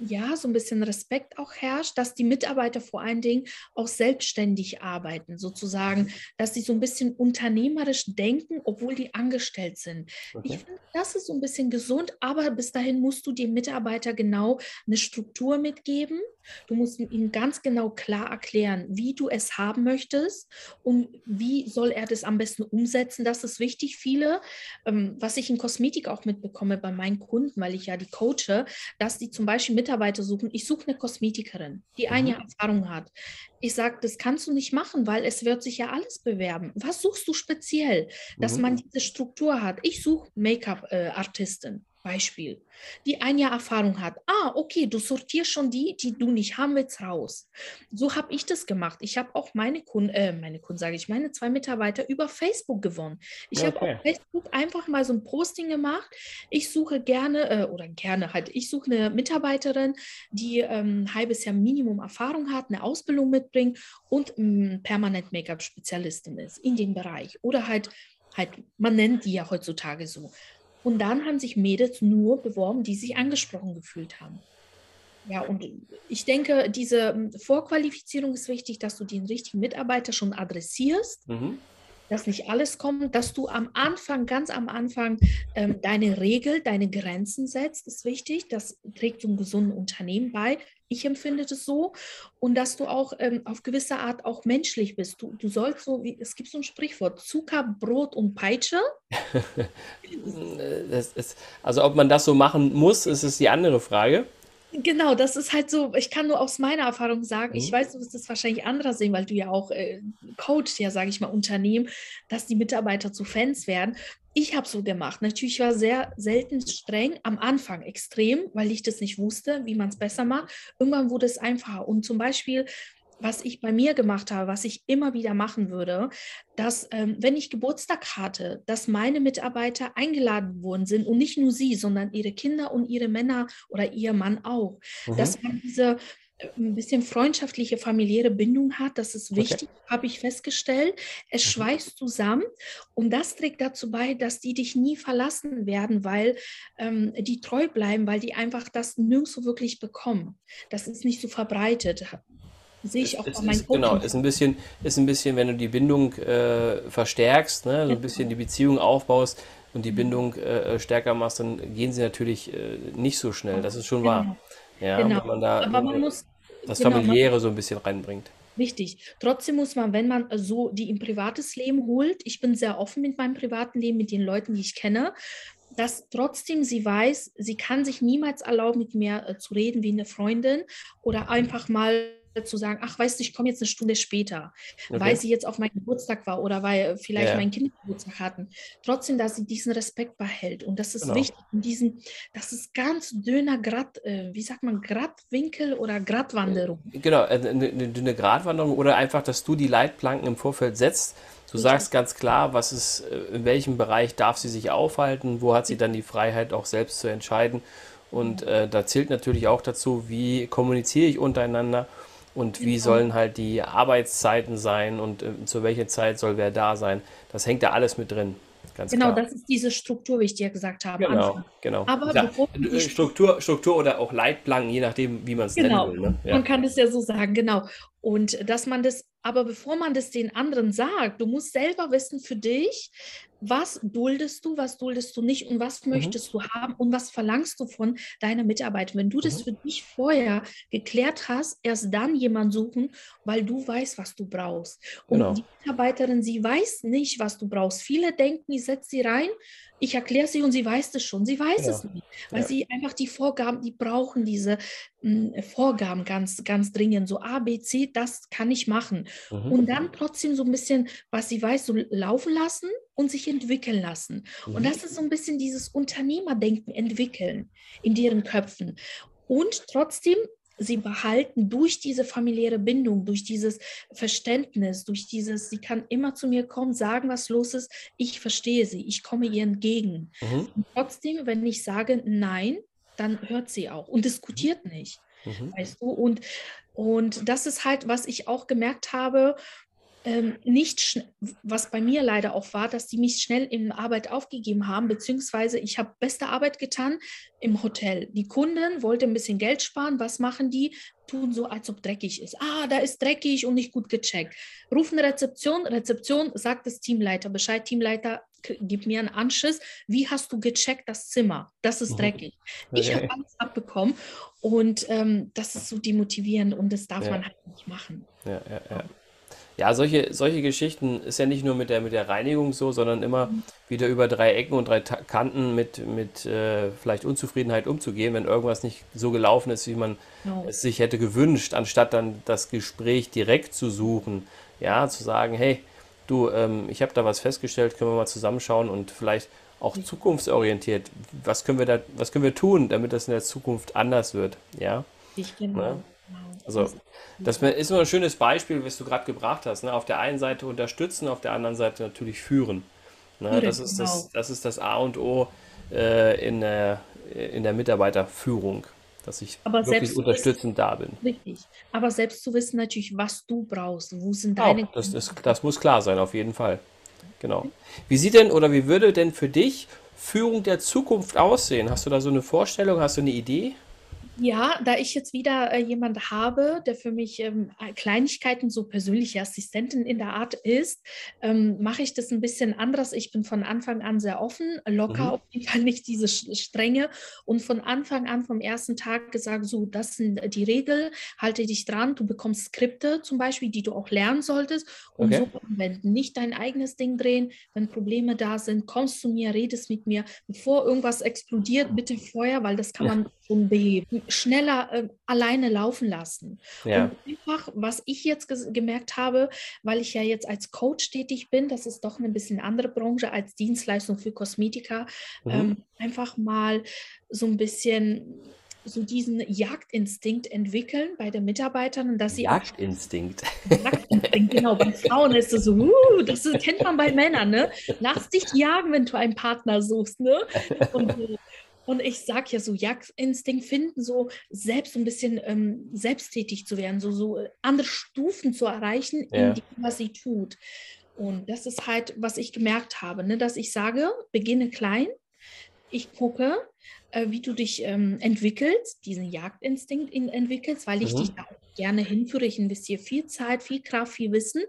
ja so ein bisschen Respekt auch herrscht, dass die Mitarbeiter vor allen Dingen auch selbstständig arbeiten, sozusagen, dass sie so ein bisschen unternehmerisch denken, obwohl die angestellt sind. Okay. Ich finde, das ist so ein bisschen gesund, aber bis dahin musst du dem Mitarbeiter genau eine Struktur mitgeben. Du musst ihm ganz genau klar erklären, wie du es haben möchtest und wie soll er das am besten umsetzen. Das ist wichtig. Viele, ähm, was ich in Kosmetik auch mitbekomme bei meinen Kunden, weil ich ja die coache, dass die zum Beispiel Mitarbeiter suchen. Ich suche eine Kosmetikerin, die ein mhm. Jahr Erfahrung hat. Ich sage, das kannst du nicht machen, weil es wird sich ja alles bewerben. Was suchst du speziell, dass mhm. man diese Struktur hat? Ich suche Make-up-Artistin. Beispiel, die ein Jahr Erfahrung hat. Ah, okay, du sortierst schon die, die du nicht haben willst, raus. So habe ich das gemacht. Ich habe auch meine Kunden, äh, meine Kunden sage ich, meine zwei Mitarbeiter über Facebook gewonnen. Ich okay. habe auf Facebook einfach mal so ein Posting gemacht. Ich suche gerne, äh, oder gerne halt, ich suche eine Mitarbeiterin, die ähm, ein halbes Jahr Minimum Erfahrung hat, eine Ausbildung mitbringt und ähm, permanent Make-up-Spezialistin ist in dem Bereich. Oder halt, halt, man nennt die ja heutzutage so. Und dann haben sich Mädels nur beworben, die sich angesprochen gefühlt haben. Ja, und ich denke, diese ähm, Vorqualifizierung ist wichtig, dass du den richtigen Mitarbeiter schon adressierst. Mhm dass nicht alles kommt, dass du am Anfang, ganz am Anfang, ähm, deine Regel, deine Grenzen setzt, ist wichtig. Das trägt zum gesunden Unternehmen bei. Ich empfinde das so. Und dass du auch ähm, auf gewisse Art auch menschlich bist. Du, du sollst so, wie, es gibt so ein Sprichwort, Zucker, Brot und Peitsche. [LAUGHS] ist, also ob man das so machen muss, ist es die andere Frage. Genau, das ist halt so, ich kann nur aus meiner Erfahrung sagen, mhm. ich weiß, du wirst es wahrscheinlich anderer sehen, weil du ja auch äh, coachst, ja, sage ich mal, Unternehmen, dass die Mitarbeiter zu Fans werden. Ich habe so gemacht. Natürlich war sehr selten streng, am Anfang extrem, weil ich das nicht wusste, wie man es besser macht. Irgendwann wurde es einfacher. Und zum Beispiel was ich bei mir gemacht habe, was ich immer wieder machen würde, dass ähm, wenn ich Geburtstag hatte, dass meine Mitarbeiter eingeladen worden sind und nicht nur sie, sondern ihre Kinder und ihre Männer oder ihr Mann auch, mhm. dass man diese äh, ein bisschen freundschaftliche familiäre Bindung hat, das ist wichtig, okay. habe ich festgestellt. Es mhm. schweißt zusammen und das trägt dazu bei, dass die dich nie verlassen werden, weil ähm, die treu bleiben, weil die einfach das nirgendwo wirklich bekommen. Das ist nicht so verbreitet sehe ich auch es, bei meinen ist, Genau, ist ein, bisschen, ist ein bisschen, wenn du die Bindung äh, verstärkst, ne, so ein bisschen die Beziehung aufbaust und die mhm. Bindung äh, stärker machst, dann gehen sie natürlich äh, nicht so schnell. Das ist schon genau. wahr. Ja, genau. man da Aber man muss, das genau, Familiäre so ein bisschen reinbringt. Richtig. Trotzdem muss man, wenn man so die im privates Leben holt, ich bin sehr offen mit meinem privaten Leben, mit den Leuten, die ich kenne, dass trotzdem sie weiß, sie kann sich niemals erlauben, mit mir äh, zu reden wie eine Freundin oder einfach mal zu sagen, ach, weißt du, ich komme jetzt eine Stunde später, okay. weil sie jetzt auf meinem Geburtstag war oder weil vielleicht ja. mein Kind Geburtstag hatten. Trotzdem, dass sie diesen Respekt behält. Und das ist genau. wichtig. Und diesen, das ist ganz dünner Grad, äh, wie sagt man, Gradwinkel oder Gradwanderung. Genau, eine, eine dünne Gradwanderung oder einfach, dass du die Leitplanken im Vorfeld setzt. Du sagst ganz klar, was ist, äh, in welchem Bereich darf sie sich aufhalten, wo hat sie dann die Freiheit, auch selbst zu entscheiden. Und äh, da zählt natürlich auch dazu, wie kommuniziere ich untereinander und wie genau. sollen halt die Arbeitszeiten sein und äh, zu welcher Zeit soll wer da sein. Das hängt da alles mit drin. Ganz genau, klar. das ist diese Struktur, wie ich dir gesagt habe. Genau, Anfang. genau. Aber ja, äh, Struktur, Struktur oder auch Leitplanken, je nachdem, wie man es genau. nennen will. Ne? Ja. Man kann es ja so sagen, genau. Und dass man das, aber bevor man das den anderen sagt, du musst selber wissen für dich, was duldest du, was duldest du nicht und was mhm. möchtest du haben und was verlangst du von deiner Mitarbeit. Wenn du das mhm. für dich vorher geklärt hast, erst dann jemanden suchen, weil du weißt, was du brauchst. Und genau. die Mitarbeiterin, sie weiß nicht, was du brauchst. Viele denken, ich setze sie rein, ich erkläre sie und sie weiß es schon. Sie weiß ja. es nicht, weil ja. sie einfach die Vorgaben, die brauchen diese mh, hm, Vorgaben ganz, ganz dringend. So A, B, C, das kann ich machen. Mhm. Und dann trotzdem so ein bisschen, was sie weiß, so laufen lassen und sich entwickeln lassen. Mhm. Und das ist so ein bisschen dieses Unternehmerdenken entwickeln in deren Köpfen. Und trotzdem sie behalten durch diese familiäre Bindung, durch dieses Verständnis, durch dieses, sie kann immer zu mir kommen, sagen, was los ist, ich verstehe sie, ich komme ihr entgegen. Mhm. trotzdem, wenn ich sage nein, dann hört sie auch und diskutiert nicht. Mhm. Weißt du? Und, und das ist halt, was ich auch gemerkt habe, ähm, nicht, was bei mir leider auch war, dass die mich schnell in Arbeit aufgegeben haben, beziehungsweise ich habe beste Arbeit getan im Hotel. Die Kunden wollten ein bisschen Geld sparen. Was machen die? Tun so, als ob dreckig ist. Ah, da ist dreckig und nicht gut gecheckt. Rufen Rezeption, Rezeption, sagt das Teamleiter Bescheid, Teamleiter, gib mir einen Anschiss. Wie hast du gecheckt das Zimmer? Das ist mhm. dreckig. Ich habe alles abbekommen und ähm, das ist so demotivierend und das darf ja. man halt nicht machen. Ja, ja, ja. Ja, solche, solche Geschichten ist ja nicht nur mit der, mit der Reinigung so, sondern immer mhm. wieder über drei Ecken und drei Kanten mit, mit äh, vielleicht Unzufriedenheit umzugehen, wenn irgendwas nicht so gelaufen ist, wie man no. es sich hätte gewünscht, anstatt dann das Gespräch direkt zu suchen. Ja, zu sagen, hey, du, ähm, ich habe da was festgestellt, können wir mal zusammenschauen und vielleicht auch zukunftsorientiert, was können wir da, was können wir tun, damit das in der Zukunft anders wird, ja? Ich genau. Ja? Also, das ist nur ein schönes Beispiel, was du gerade gebracht hast. Ne? Auf der einen Seite unterstützen, auf der anderen Seite natürlich führen. Ne? Das, ist das, genau. das ist das A und O äh, in, der, in der Mitarbeiterführung, dass ich Aber wirklich unterstützend wissen, da bin. Richtig. Aber selbst zu wissen natürlich, was du brauchst, wo sind deine. Auch, das, das, das muss klar sein, auf jeden Fall. Genau. Wie sieht denn oder wie würde denn für dich Führung der Zukunft aussehen? Hast du da so eine Vorstellung, hast du eine Idee? Ja, da ich jetzt wieder äh, jemand habe, der für mich ähm, äh, Kleinigkeiten, so persönliche Assistentin in der Art ist, ähm, mache ich das ein bisschen anders. Ich bin von Anfang an sehr offen, locker, mhm. auf jeden Fall nicht diese Strenge und von Anfang an vom ersten Tag gesagt, so, das sind die Regeln, halte dich dran, du bekommst Skripte zum Beispiel, die du auch lernen solltest und okay. so anwenden. Nicht dein eigenes Ding drehen, wenn Probleme da sind, kommst zu mir, redest mit mir, bevor irgendwas explodiert, bitte vorher, weil das kann man schon beheben schneller äh, alleine laufen lassen. Ja. Und einfach, was ich jetzt gemerkt habe, weil ich ja jetzt als Coach tätig bin, das ist doch eine bisschen andere Branche als Dienstleistung für Kosmetika, mhm. ähm, einfach mal so ein bisschen so diesen Jagdinstinkt entwickeln bei den Mitarbeitern und dass sie Jagdinstinkt. Jagdinstinkt, genau. Bei Frauen ist es so, uh, das kennt man bei Männern, ne? Lass dich jagen, wenn du einen Partner suchst, ne? Und. Und ich sage ja so, Jagdinstinkt finden, so selbst ein bisschen ähm, selbsttätig zu werden, so, so andere Stufen zu erreichen, ja. in dem, was sie tut. Und das ist halt, was ich gemerkt habe, ne? dass ich sage, beginne klein, ich gucke, äh, wie du dich ähm, entwickelst, diesen Jagdinstinkt in, entwickelst, weil ich mhm. dich da auch gerne hinführe. Ich investiere viel Zeit, viel Kraft, viel Wissen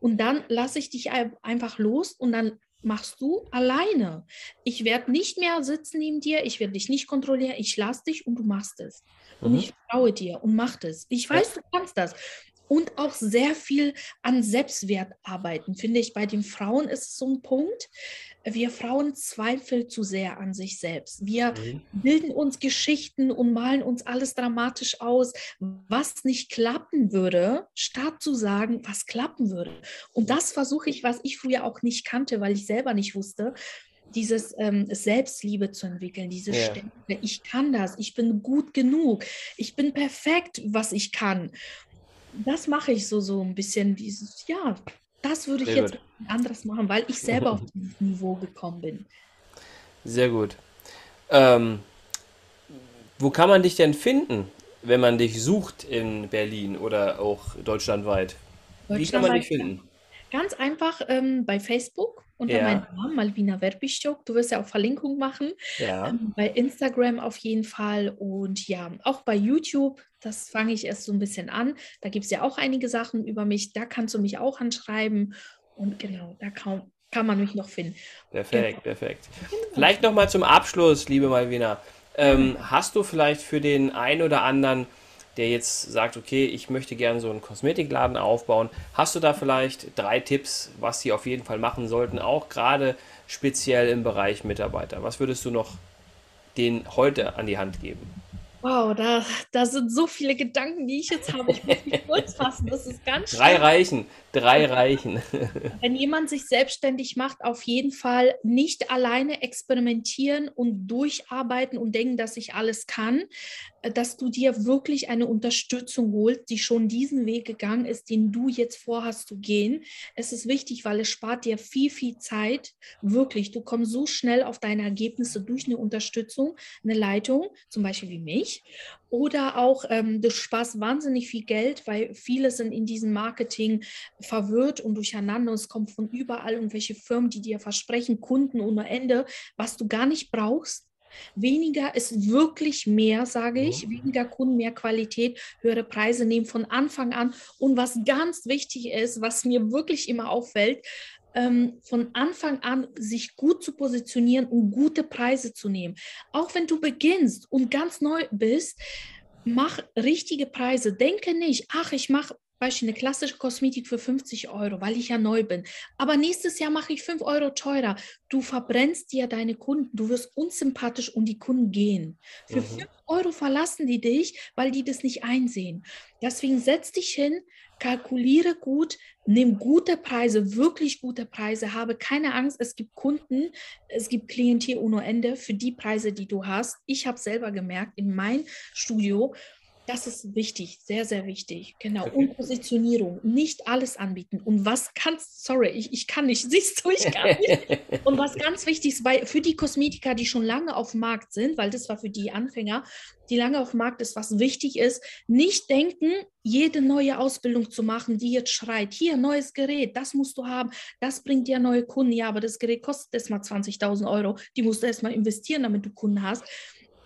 und dann lasse ich dich einfach los und dann machst du alleine. Ich werde nicht mehr sitzen neben dir, ich werde dich nicht kontrollieren, ich lasse dich und du machst es. Und mhm. ich traue dir und mach es. Ich weiß, du kannst das. Und auch sehr viel an Selbstwert arbeiten, finde ich. Bei den Frauen ist es so ein Punkt wir Frauen zweifeln zu sehr an sich selbst. Wir mhm. bilden uns Geschichten und malen uns alles dramatisch aus, was nicht klappen würde, statt zu sagen, was klappen würde. Und das versuche ich, was ich früher auch nicht kannte, weil ich selber nicht wusste dieses ähm, Selbstliebe zu entwickeln, diese ja. Stärke. Ich kann das, ich bin gut genug, ich bin perfekt, was ich kann. Das mache ich so, so ein bisschen, dieses, ja, das würde ich Sehr jetzt anders machen, weil ich selber auf [LAUGHS] dieses Niveau gekommen bin. Sehr gut. Ähm, wo kann man dich denn finden, wenn man dich sucht in Berlin oder auch deutschlandweit? Wie kann man dich finden? Ganz einfach ähm, bei Facebook unter ja. meinem Namen, Malvina Verbischok. Du wirst ja auch Verlinkung machen. Ja. Ähm, bei Instagram auf jeden Fall und ja, auch bei YouTube. Das fange ich erst so ein bisschen an. Da gibt es ja auch einige Sachen über mich. Da kannst du mich auch anschreiben. Und genau, da kann, kann man mich noch finden. Perfekt, genau. perfekt. Genau. Vielleicht nochmal zum Abschluss, liebe Malvina. Ähm, hast du vielleicht für den einen oder anderen der jetzt sagt, okay, ich möchte gerne so einen Kosmetikladen aufbauen. Hast du da vielleicht drei Tipps, was sie auf jeden Fall machen sollten, auch gerade speziell im Bereich Mitarbeiter? Was würdest du noch denen heute an die Hand geben? Wow, da, da sind so viele Gedanken, die ich jetzt habe. Ich muss mich kurz fassen. Das ist ganz Drei Reichen, drei Reichen. Wenn jemand sich selbstständig macht, auf jeden Fall nicht alleine experimentieren und durcharbeiten und denken, dass ich alles kann, dass du dir wirklich eine Unterstützung holst, die schon diesen Weg gegangen ist, den du jetzt vorhast zu gehen. Es ist wichtig, weil es spart dir viel, viel Zeit. Wirklich, du kommst so schnell auf deine Ergebnisse durch eine Unterstützung, eine Leitung, zum Beispiel wie mich. Oder auch, ähm, du sparst wahnsinnig viel Geld, weil viele sind in diesem Marketing verwirrt und durcheinander. Es kommt von überall irgendwelche Firmen, die dir versprechen, Kunden ohne Ende, was du gar nicht brauchst Weniger ist wirklich mehr, sage ich. Weniger Kunden, mehr Qualität, höhere Preise nehmen von Anfang an. Und was ganz wichtig ist, was mir wirklich immer auffällt, ähm, von Anfang an sich gut zu positionieren und gute Preise zu nehmen. Auch wenn du beginnst und ganz neu bist, mach richtige Preise. Denke nicht, ach, ich mache Beispiel eine klassische Kosmetik für 50 Euro, weil ich ja neu bin. Aber nächstes Jahr mache ich 5 Euro teurer. Du verbrennst dir deine Kunden, du wirst unsympathisch und die Kunden gehen. Für mhm. 5 Euro verlassen die dich, weil die das nicht einsehen. Deswegen setz dich hin, kalkuliere gut, nimm gute Preise, wirklich gute Preise, habe keine Angst. Es gibt Kunden, es gibt Klientel ohne Ende für die Preise, die du hast. Ich habe selber gemerkt in meinem Studio, das ist wichtig, sehr, sehr wichtig. Genau. Okay. Und Positionierung. Nicht alles anbieten. Und was kannst, sorry, ich, ich kann nicht, [LAUGHS] siehst du, ich kann nicht. [LAUGHS] Und was ganz wichtig ist, bei, für die Kosmetiker, die schon lange auf dem Markt sind, weil das war für die Anfänger, die lange auf dem Markt ist, was wichtig ist, nicht denken, jede neue Ausbildung zu machen, die jetzt schreit, hier, neues Gerät, das musst du haben, das bringt dir neue Kunden. Ja, aber das Gerät kostet erstmal 20.000 Euro. Die musst du erstmal investieren, damit du Kunden hast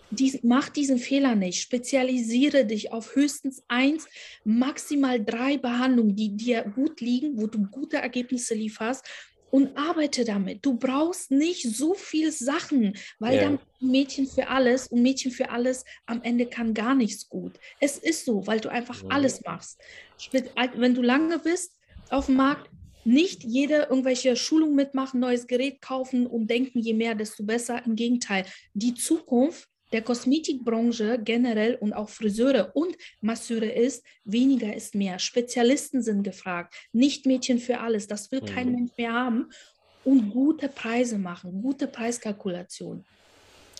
dies, mach diesen Fehler nicht. Spezialisiere dich auf höchstens eins, maximal drei Behandlungen, die dir gut liegen, wo du gute Ergebnisse lieferst und arbeite damit. Du brauchst nicht so viel Sachen, weil yeah. dann Mädchen für alles und Mädchen für alles am Ende kann gar nichts gut. Es ist so, weil du einfach ja. alles machst. Wenn du lange bist auf dem Markt, nicht jede irgendwelche Schulung mitmachen, neues Gerät kaufen und denken, je mehr, desto besser. Im Gegenteil, die Zukunft der Kosmetikbranche generell und auch Friseure und Masseure ist, weniger ist mehr. Spezialisten sind gefragt, nicht Mädchen für alles. Das will mhm. kein Mensch mehr haben. Und gute Preise machen, gute Preiskalkulation.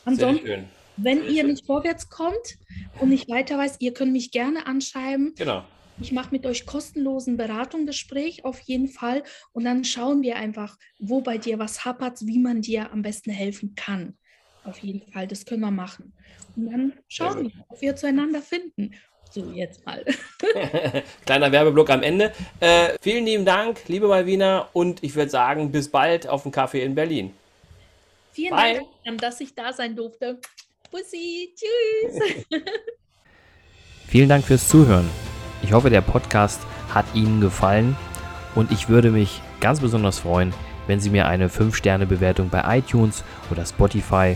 Ansonsten, wenn Sehr ihr schön. nicht vorwärts kommt und nicht weiter weiß, ihr könnt mich gerne anschreiben. Genau. Ich mache mit euch kostenlosen Beratungsgespräch auf jeden Fall und dann schauen wir einfach, wo bei dir was hapert, wie man dir am besten helfen kann. Auf jeden Fall, das können wir machen. Und dann schauen wir, ob wir zueinander finden. So, jetzt mal. [LAUGHS] Kleiner Werbeblock am Ende. Äh, vielen lieben Dank, liebe Malvina, und ich würde sagen, bis bald auf dem Kaffee in Berlin. Vielen Bye. Dank, dass ich da sein durfte. Bussi, tschüss. [LAUGHS] Vielen Dank fürs Zuhören. Ich hoffe, der Podcast hat Ihnen gefallen und ich würde mich ganz besonders freuen, wenn Sie mir eine 5-Sterne-Bewertung bei iTunes oder Spotify